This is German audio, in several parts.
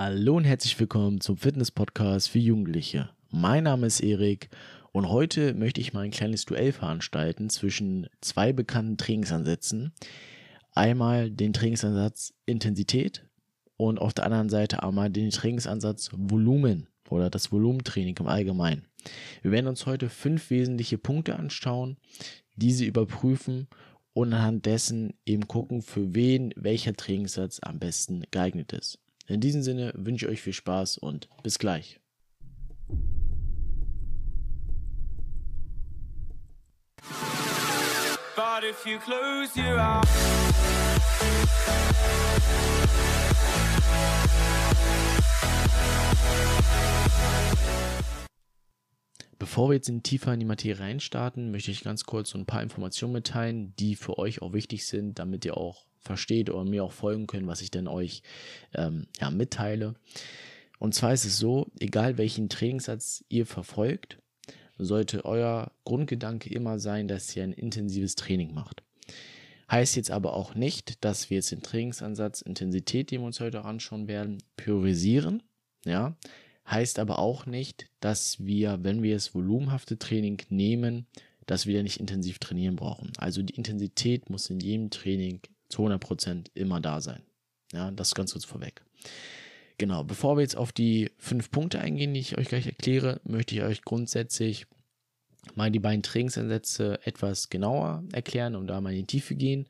Hallo und herzlich willkommen zum Fitness Podcast für Jugendliche. Mein Name ist Erik und heute möchte ich mal ein kleines Duell veranstalten zwischen zwei bekannten Trainingsansätzen. Einmal den Trainingsansatz Intensität und auf der anderen Seite einmal den Trainingsansatz Volumen oder das Volumentraining im Allgemeinen. Wir werden uns heute fünf wesentliche Punkte anschauen, diese überprüfen und anhand dessen eben gucken, für wen welcher Trainingssatz am besten geeignet ist. In diesem Sinne wünsche ich euch viel Spaß und bis gleich. But if you close your eyes Bevor wir jetzt in tiefer in die Materie reinstarten, möchte ich ganz kurz so ein paar Informationen mitteilen, die für euch auch wichtig sind, damit ihr auch versteht oder mir auch folgen können, was ich denn euch ähm, ja, mitteile. Und zwar ist es so, egal welchen Trainingssatz ihr verfolgt, sollte euer Grundgedanke immer sein, dass ihr ein intensives Training macht. Heißt jetzt aber auch nicht, dass wir jetzt den Trainingsansatz Intensität, den wir uns heute anschauen werden, priorisieren. Ja, heißt aber auch nicht, dass wir, wenn wir das volumenhafte Training nehmen, dass wir nicht intensiv trainieren brauchen. Also die Intensität muss in jedem Training zu 100% immer da sein. Ja, das ganz kurz vorweg. Genau, bevor wir jetzt auf die fünf Punkte eingehen, die ich euch gleich erkläre, möchte ich euch grundsätzlich mal die beiden Trainingsansätze etwas genauer erklären und da mal in die Tiefe gehen.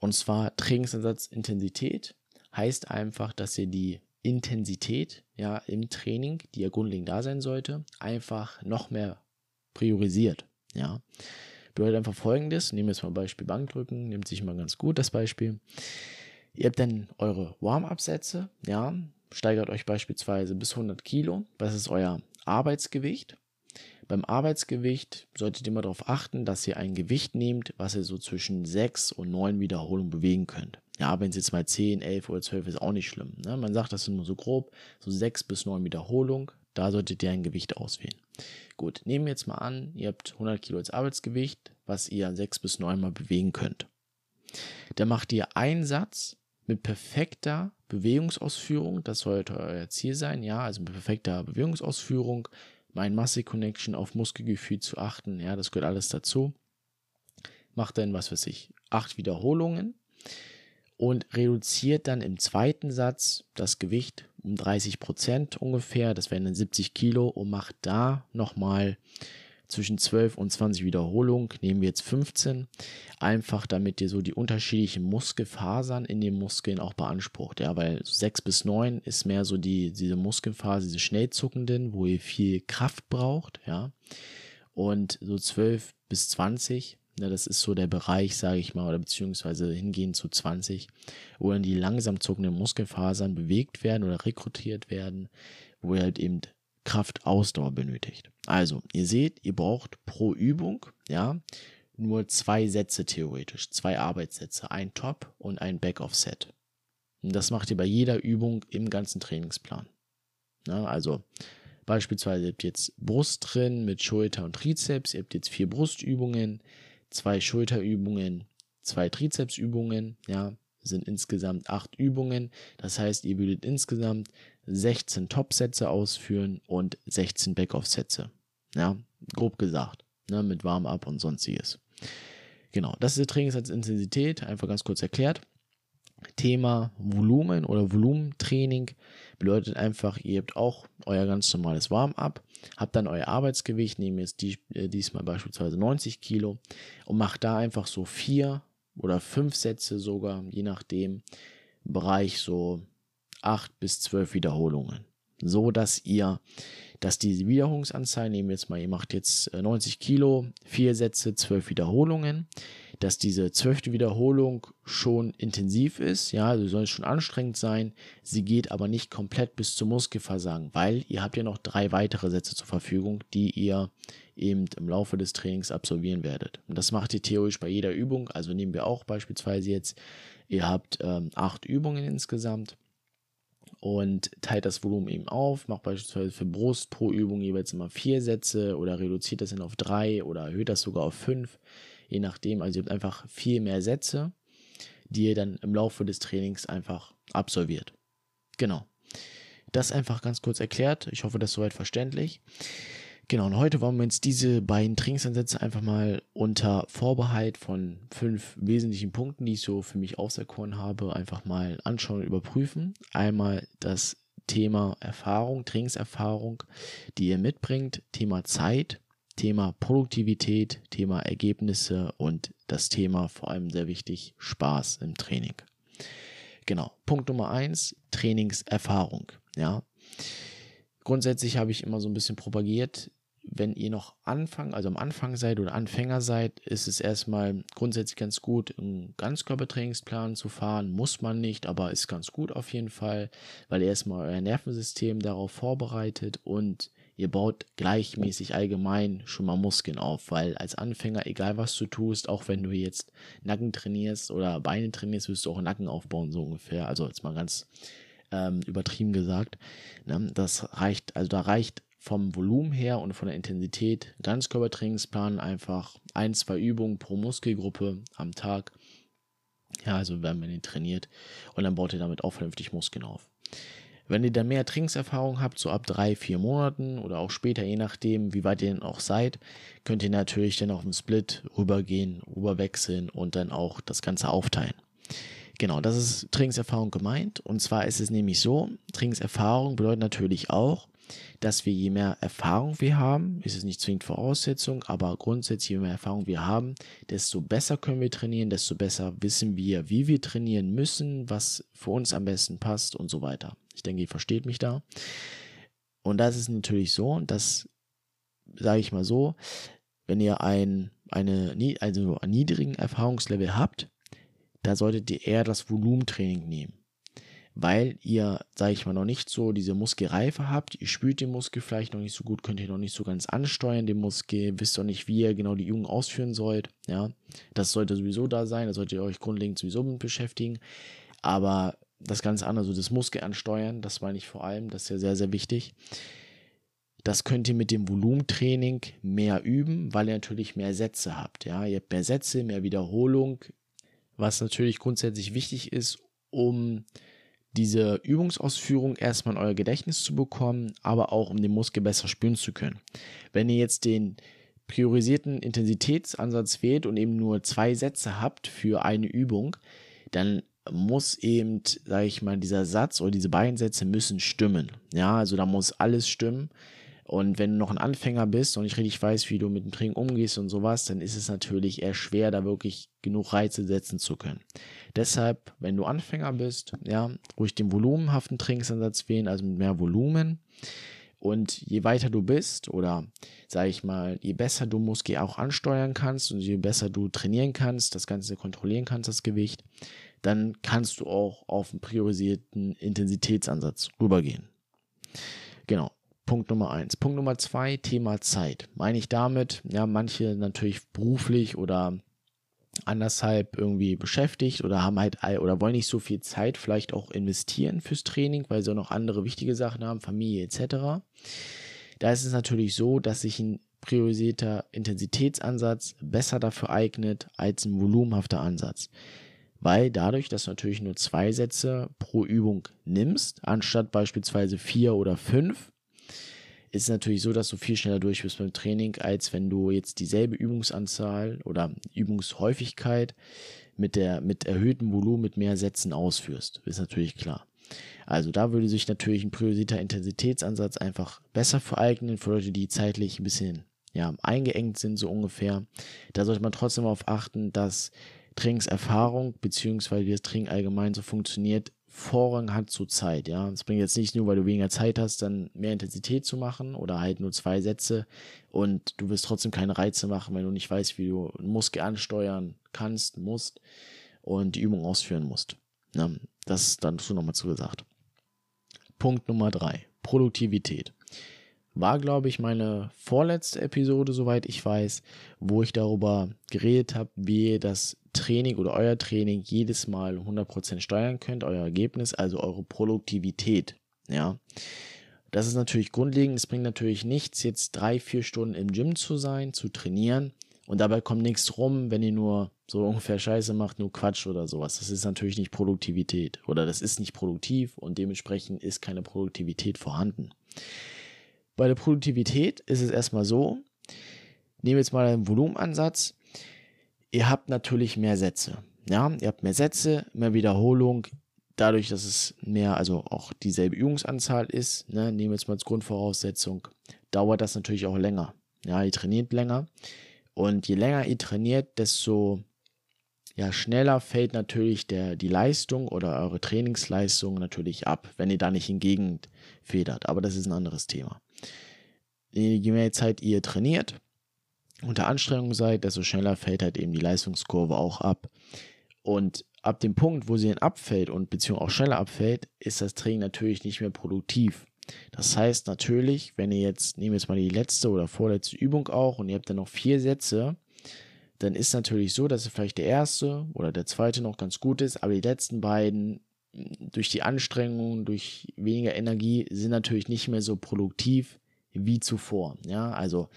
Und zwar Trainingsansatz Intensität heißt einfach, dass ihr die Intensität ja im Training, die ja grundlegend da sein sollte, einfach noch mehr priorisiert. Ja, bedeutet einfach folgendes: Nehmen wir jetzt mal Beispiel Bankdrücken, nimmt sich mal ganz gut das Beispiel. Ihr habt dann eure Warm-up-Sätze, ja, steigert euch beispielsweise bis 100 Kilo. Das ist euer Arbeitsgewicht. Beim Arbeitsgewicht solltet ihr immer darauf achten, dass ihr ein Gewicht nehmt, was ihr so zwischen 6 und 9 Wiederholungen bewegen könnt. Ja, wenn es jetzt mal 10, 11 oder 12 ist, auch nicht schlimm. Ne? Man sagt das sind nur so grob, so 6 bis 9 Wiederholungen. Da solltet ihr ein Gewicht auswählen. Gut, nehmen wir jetzt mal an, ihr habt 100 Kilo als Arbeitsgewicht, was ihr 6 bis 9 Mal bewegen könnt. Dann macht ihr einen Satz mit perfekter Bewegungsausführung, das sollte euer Ziel sein, ja, also mit perfekter Bewegungsausführung, mein Muscle Connection auf Muskelgefühl zu achten, ja, das gehört alles dazu. Macht dann, was weiß ich, acht Wiederholungen und reduziert dann im zweiten Satz das Gewicht um 30 Prozent ungefähr, das wären dann 70 Kilo und macht da nochmal zwischen 12 und 20 Wiederholungen, nehmen wir jetzt 15, einfach damit ihr so die unterschiedlichen Muskelfasern in den Muskeln auch beansprucht, ja, weil 6 bis 9 ist mehr so die, diese Muskelphase, diese schnell zuckenden, wo ihr viel Kraft braucht, ja, und so 12 bis 20 ja, das ist so der Bereich, sage ich mal, oder beziehungsweise hingehend zu 20, wo dann die langsam zuckenden Muskelfasern bewegt werden oder rekrutiert werden, wo ihr halt eben Kraftausdauer benötigt. Also, ihr seht, ihr braucht pro Übung, ja, nur zwei Sätze theoretisch, zwei Arbeitssätze, ein Top und ein Back-Off-Set. Und das macht ihr bei jeder Übung im ganzen Trainingsplan. Ja, also beispielsweise ihr habt jetzt Brust drin mit Schulter und Trizeps, ihr habt jetzt vier Brustübungen, zwei Schulterübungen, zwei Trizepsübungen, ja, sind insgesamt acht Übungen. Das heißt, ihr würdet insgesamt 16 Top-Sätze ausführen und 16 Back-Off-Sätze. Ja, grob gesagt, ne, mit Warm-up und sonstiges. Genau, das ist der Trainingssatzintensität, einfach ganz kurz erklärt. Thema Volumen oder Volumentraining bedeutet einfach, ihr habt auch euer ganz normales Warm-up, habt dann euer Arbeitsgewicht, nehmt jetzt die, äh, diesmal beispielsweise 90 Kilo und macht da einfach so vier oder fünf Sätze sogar, je nachdem, Bereich so acht bis zwölf Wiederholungen. So dass ihr, dass die Wiederholungsanzahl, nehmen wir jetzt mal, ihr macht jetzt 90 äh, Kilo, vier Sätze, zwölf Wiederholungen, dass diese zwölfte Wiederholung schon intensiv ist, ja, also soll schon anstrengend sein, sie geht aber nicht komplett bis zum Muskelversagen, weil ihr habt ja noch drei weitere Sätze zur Verfügung, die ihr eben im Laufe des Trainings absolvieren werdet. Und das macht ihr theoretisch bei jeder Übung, also nehmen wir auch beispielsweise jetzt, ihr habt ähm, acht Übungen insgesamt und teilt das Volumen eben auf, macht beispielsweise für Brust pro Übung jeweils immer vier Sätze oder reduziert das dann auf drei oder erhöht das sogar auf fünf, je nachdem. Also ihr habt einfach viel mehr Sätze, die ihr dann im Laufe des Trainings einfach absolviert. Genau. Das einfach ganz kurz erklärt. Ich hoffe, das ist soweit verständlich. Genau, und heute wollen wir uns diese beiden Trainingsansätze einfach mal unter Vorbehalt von fünf wesentlichen Punkten, die ich so für mich auserkoren habe, einfach mal anschauen und überprüfen. Einmal das Thema Erfahrung, Trainingserfahrung, die ihr mitbringt, Thema Zeit, Thema Produktivität, Thema Ergebnisse und das Thema vor allem sehr wichtig, Spaß im Training. Genau. Punkt Nummer eins, Trainingserfahrung. Ja. Grundsätzlich habe ich immer so ein bisschen propagiert, wenn ihr noch Anfang, also am Anfang seid oder Anfänger seid, ist es erstmal grundsätzlich ganz gut, einen Ganzkörpertrainingsplan zu fahren. Muss man nicht, aber ist ganz gut auf jeden Fall, weil ihr erstmal euer Nervensystem darauf vorbereitet und ihr baut gleichmäßig allgemein schon mal Muskeln auf, weil als Anfänger, egal was du tust, auch wenn du jetzt Nacken trainierst oder Beine trainierst, wirst du auch Nacken aufbauen, so ungefähr. Also jetzt mal ganz ähm, übertrieben gesagt. Ne? Das reicht, also da reicht vom Volumen her und von der Intensität Ganzkörpertrainingsplan einfach ein, zwei Übungen pro Muskelgruppe am Tag. Ja, also wenn man den trainiert und dann baut ihr damit auch vernünftig Muskeln auf. Wenn ihr dann mehr Trainingserfahrung habt, so ab drei, vier Monaten oder auch später, je nachdem, wie weit ihr denn auch seid, könnt ihr natürlich dann auf den Split rübergehen, rüberwechseln und dann auch das Ganze aufteilen. Genau, das ist Trainingserfahrung gemeint. Und zwar ist es nämlich so, Trainingserfahrung bedeutet natürlich auch, dass wir je mehr Erfahrung wir haben, ist es nicht zwingend Voraussetzung, aber grundsätzlich je mehr Erfahrung wir haben, desto besser können wir trainieren, desto besser wissen wir, wie wir trainieren müssen, was für uns am besten passt und so weiter. Ich denke, ihr versteht mich da. Und das ist natürlich so, dass, sage ich mal so, wenn ihr ein, eine, also einen niedrigen Erfahrungslevel habt, da solltet ihr eher das Volumentraining nehmen weil ihr, sage ich mal, noch nicht so diese Muskelreife habt. Ihr spürt den Muskel vielleicht noch nicht so gut, könnt ihr noch nicht so ganz ansteuern, den Muskel, wisst auch nicht, wie ihr genau die Übung ausführen sollt. Ja, das sollte sowieso da sein, da solltet ihr euch grundlegend sowieso mit beschäftigen. Aber das ganze andere, so das Muskel ansteuern, das meine ich vor allem, das ist ja sehr, sehr wichtig. Das könnt ihr mit dem Volumentraining mehr üben, weil ihr natürlich mehr Sätze habt. Ja, ihr habt mehr Sätze, mehr Wiederholung, was natürlich grundsätzlich wichtig ist, um diese Übungsausführung erstmal in euer Gedächtnis zu bekommen, aber auch um den Muskel besser spüren zu können. Wenn ihr jetzt den priorisierten Intensitätsansatz wählt und eben nur zwei Sätze habt für eine Übung, dann muss eben, sage ich mal, dieser Satz oder diese beiden Sätze müssen stimmen. Ja, also da muss alles stimmen. Und wenn du noch ein Anfänger bist und nicht richtig weißt, wie du mit dem Training umgehst und sowas, dann ist es natürlich eher schwer, da wirklich genug Reize setzen zu können. Deshalb, wenn du Anfänger bist, ja, ruhig den volumenhaften Trainingsansatz wählen, also mit mehr Volumen. Und je weiter du bist oder sage ich mal, je besser du Muskel auch ansteuern kannst und je besser du trainieren kannst, das Ganze kontrollieren kannst, das Gewicht, dann kannst du auch auf einen priorisierten Intensitätsansatz rübergehen. Genau. Punkt Nummer eins. Punkt Nummer zwei, Thema Zeit. Meine ich damit, ja, manche natürlich beruflich oder andershalb irgendwie beschäftigt oder haben halt oder wollen nicht so viel Zeit vielleicht auch investieren fürs Training, weil sie auch noch andere wichtige Sachen haben, Familie etc. Da ist es natürlich so, dass sich ein priorisierter Intensitätsansatz besser dafür eignet als ein volumenhafter Ansatz. Weil dadurch, dass du natürlich nur zwei Sätze pro Übung nimmst, anstatt beispielsweise vier oder fünf, ist es natürlich so, dass du viel schneller durch bist beim Training, als wenn du jetzt dieselbe Übungsanzahl oder Übungshäufigkeit mit der mit erhöhtem Volumen mit mehr Sätzen ausführst. Ist natürlich klar. Also da würde sich natürlich ein priorisierter Intensitätsansatz einfach besser vereignen für Leute, die zeitlich ein bisschen ja, eingeengt sind, so ungefähr. Da sollte man trotzdem darauf achten, dass Trainingserfahrung beziehungsweise wie das Training allgemein so funktioniert, Vorrang hat zur Zeit, ja. Es bringt jetzt nicht nur, weil du weniger Zeit hast, dann mehr Intensität zu machen oder halt nur zwei Sätze und du wirst trotzdem keine Reize machen, wenn du nicht weißt, wie du einen Muskel ansteuern kannst, musst und die Übung ausführen musst. Ja, das ist dann dazu nochmal zugesagt. Punkt Nummer drei. Produktivität. War, glaube ich, meine vorletzte Episode, soweit ich weiß, wo ich darüber geredet habe, wie das Training oder euer Training jedes Mal 100% steuern könnt, euer Ergebnis, also eure Produktivität. Ja. Das ist natürlich grundlegend. Es bringt natürlich nichts, jetzt drei, vier Stunden im Gym zu sein, zu trainieren Und dabei kommt nichts rum, wenn ihr nur so ungefähr Scheiße macht, nur Quatsch oder sowas. Das ist natürlich nicht Produktivität oder das ist nicht produktiv und dementsprechend ist keine Produktivität vorhanden. Bei der Produktivität ist es erstmal so, nehmen wir jetzt mal einen Volumenansatz. Ihr habt natürlich mehr Sätze. Ja, ihr habt mehr Sätze, mehr Wiederholung. Dadurch, dass es mehr, also auch dieselbe Übungsanzahl ist, ne, nehmen wir jetzt mal als Grundvoraussetzung, dauert das natürlich auch länger. Ja, ihr trainiert länger. Und je länger ihr trainiert, desto ja, schneller fällt natürlich der, die Leistung oder eure Trainingsleistung natürlich ab, wenn ihr da nicht hingegen federt. Aber das ist ein anderes Thema. Je mehr Zeit ihr trainiert, unter Anstrengung seid, desto schneller fällt halt eben die Leistungskurve auch ab. Und ab dem Punkt, wo sie dann abfällt und beziehungsweise auch schneller abfällt, ist das Training natürlich nicht mehr produktiv. Das heißt natürlich, wenn ihr jetzt, nehmen wir jetzt mal die letzte oder vorletzte Übung auch und ihr habt dann noch vier Sätze, dann ist natürlich so, dass vielleicht der erste oder der zweite noch ganz gut ist, aber die letzten beiden durch die Anstrengung, durch weniger Energie sind natürlich nicht mehr so produktiv wie zuvor. Ja, also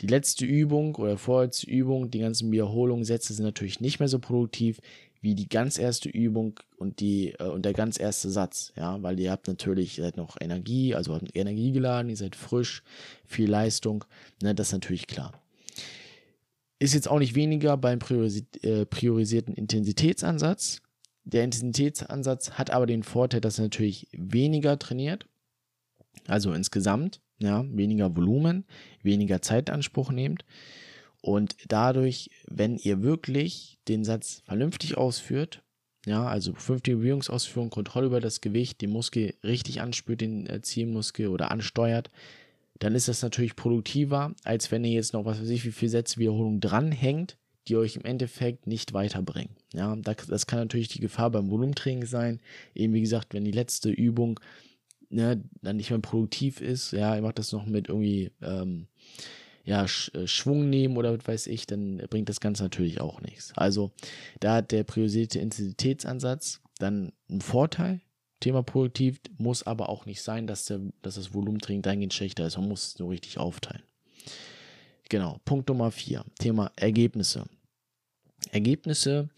die letzte Übung oder vorletzte Übung, die ganzen Wiederholungen, Sätze sind natürlich nicht mehr so produktiv wie die ganz erste Übung und die äh, und der ganz erste Satz, ja, weil ihr habt natürlich ihr seid noch Energie, also habt Energie geladen, ihr seid frisch, viel Leistung, ne, das ist natürlich klar. Ist jetzt auch nicht weniger beim priorisi äh, priorisierten Intensitätsansatz. Der Intensitätsansatz hat aber den Vorteil, dass er natürlich weniger trainiert, also insgesamt, ja, weniger Volumen, weniger Zeitanspruch nehmt und dadurch, wenn ihr wirklich den Satz vernünftig ausführt, ja, also vernünftige Bewegungsausführung, Kontrolle über das Gewicht, den Muskel richtig anspürt, den äh, Zielmuskel oder ansteuert, dann ist das natürlich produktiver, als wenn ihr jetzt noch, was weiß ich, wie viele Sätze Wiederholung dranhängt, die euch im Endeffekt nicht weiterbringen. Ja, das kann natürlich die Gefahr beim Volumentraining sein. Eben wie gesagt, wenn die letzte Übung ne, dann nicht mehr produktiv ist, ja, ihr macht das noch mit irgendwie ähm, ja, äh, Schwung nehmen oder was weiß ich, dann bringt das Ganze natürlich auch nichts. Also da hat der priorisierte Intensitätsansatz dann einen Vorteil. Thema produktiv muss aber auch nicht sein, dass, der, dass das Volumentraining dahingehend schlechter ist. Man muss es nur richtig aufteilen. Genau, Punkt Nummer vier, Thema Ergebnisse. Ergebnisse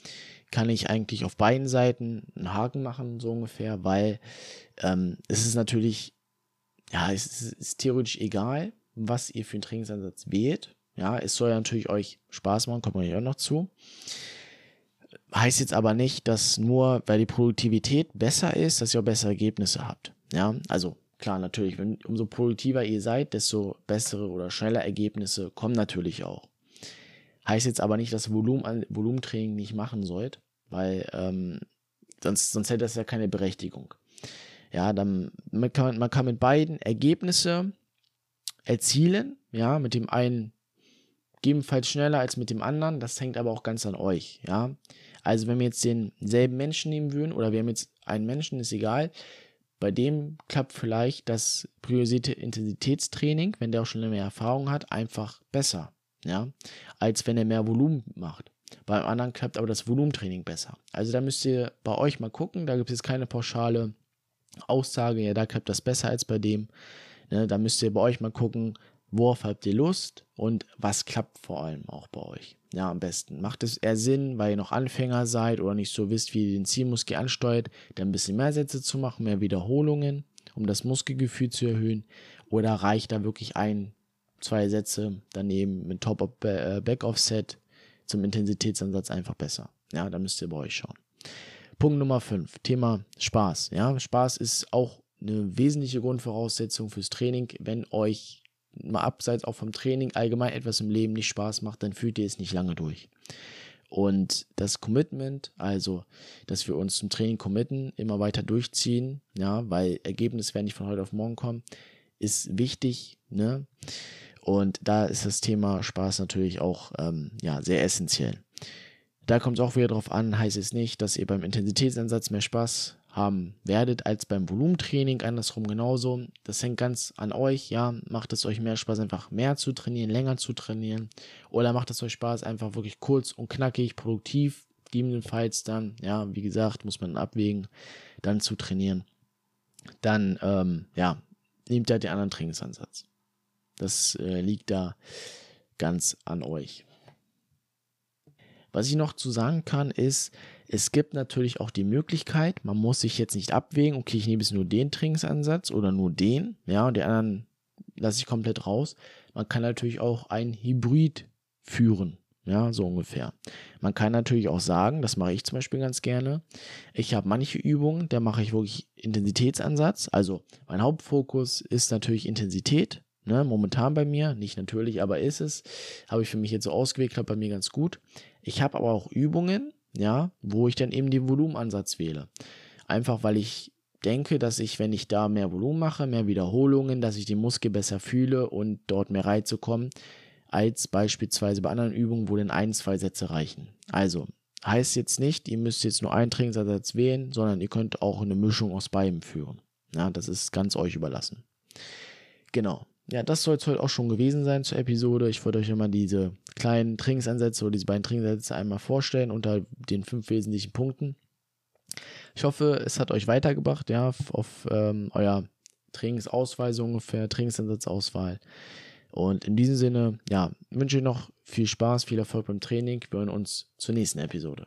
kann ich eigentlich auf beiden Seiten einen Haken machen, so ungefähr, weil ähm, es ist natürlich, ja, es ist, ist theoretisch egal, was ihr für einen Trainingsansatz wählt. Ja, es soll ja natürlich euch Spaß machen, kommt man ja auch noch zu. Heißt jetzt aber nicht, dass nur, weil die Produktivität besser ist, dass ihr auch bessere Ergebnisse habt. Ja, also klar, natürlich, wenn, umso produktiver ihr seid, desto bessere oder schneller Ergebnisse kommen natürlich auch. Heißt jetzt aber nicht, dass Volumen, Volumentraining nicht machen sollt, weil ähm, sonst, sonst hätte das ja keine Berechtigung. Ja, dann man kann, man kann mit beiden Ergebnisse erzielen. Ja, mit dem einen gegebenenfalls schneller als mit dem anderen. Das hängt aber auch ganz an euch. Ja, also wenn wir jetzt denselben Menschen nehmen würden oder wir haben jetzt einen Menschen, ist egal. Bei dem klappt vielleicht das priorisierte Intensitätstraining, wenn der auch schon mehr Erfahrung hat, einfach besser. Ja, als wenn er mehr Volumen macht. Beim anderen klappt aber das Volumentraining besser. Also da müsst ihr bei euch mal gucken. Da gibt es keine pauschale Aussage, ja, da klappt das besser als bei dem. Ne, da müsst ihr bei euch mal gucken, worauf habt ihr Lust und was klappt vor allem auch bei euch. Ja, am besten. Macht es eher Sinn, weil ihr noch Anfänger seid oder nicht so wisst, wie ihr den Zielmuskel ansteuert, dann ein bisschen mehr Sätze zu machen, mehr Wiederholungen, um das Muskelgefühl zu erhöhen? Oder reicht da wirklich ein, zwei Sätze daneben mit Top-Back-Offset äh, zum Intensitätsansatz einfach besser? Ja, da müsst ihr bei euch schauen. Punkt Nummer 5, Thema Spaß. Ja, Spaß ist auch eine wesentliche Grundvoraussetzung fürs Training. Wenn euch mal abseits auch vom Training allgemein etwas im Leben nicht Spaß macht, dann fühlt ihr es nicht lange durch. Und das Commitment, also, dass wir uns zum Training committen, immer weiter durchziehen, ja, weil Ergebnisse werden nicht von heute auf morgen kommen, ist wichtig, ne? Und da ist das Thema Spaß natürlich auch, ähm, ja, sehr essentiell. Da kommt es auch wieder drauf an, heißt es nicht, dass ihr beim Intensitätsansatz mehr Spaß haben werdet als beim Volumentraining, andersrum genauso. Das hängt ganz an euch, ja. Macht es euch mehr Spaß, einfach mehr zu trainieren, länger zu trainieren? Oder macht es euch Spaß, einfach wirklich kurz und knackig, produktiv, gegebenenfalls dann, ja, wie gesagt, muss man abwägen, dann zu trainieren. Dann, ähm, ja, nehmt ihr den anderen Trainingsansatz. Das äh, liegt da ganz an euch. Was ich noch zu sagen kann, ist, es gibt natürlich auch die Möglichkeit, man muss sich jetzt nicht abwägen, okay, ich nehme jetzt nur den Trainingsansatz oder nur den, ja, und den anderen lasse ich komplett raus. Man kann natürlich auch ein Hybrid führen. Ja, so ungefähr. Man kann natürlich auch sagen, das mache ich zum Beispiel ganz gerne. Ich habe manche Übungen, da mache ich wirklich Intensitätsansatz. Also mein Hauptfokus ist natürlich Intensität. Ne, momentan bei mir, nicht natürlich, aber ist es. Habe ich für mich jetzt so ausgewählt, klappt bei mir ganz gut. Ich habe aber auch Übungen, ja, wo ich dann eben den Volumenansatz wähle. Einfach weil ich denke, dass ich, wenn ich da mehr Volumen mache, mehr Wiederholungen, dass ich den Muskel besser fühle und dort mehr Reize kommen, als beispielsweise bei anderen Übungen, wo dann ein, zwei Sätze reichen. Also, heißt jetzt nicht, ihr müsst jetzt nur einen Trainingsersatz wählen, sondern ihr könnt auch eine Mischung aus beiden führen. Ja, das ist ganz euch überlassen. Genau. Ja, das soll es heute auch schon gewesen sein zur Episode. Ich wollte euch immer diese kleinen Trainingsansätze oder diese beiden Trainingsansätze einmal vorstellen unter den fünf wesentlichen Punkten. Ich hoffe, es hat euch weitergebracht, ja, auf ähm, euer Trainingsauswahl ungefähr, Trainingsansatzauswahl. Und in diesem Sinne, ja, wünsche ich noch viel Spaß, viel Erfolg beim Training. Wir hören uns zur nächsten Episode.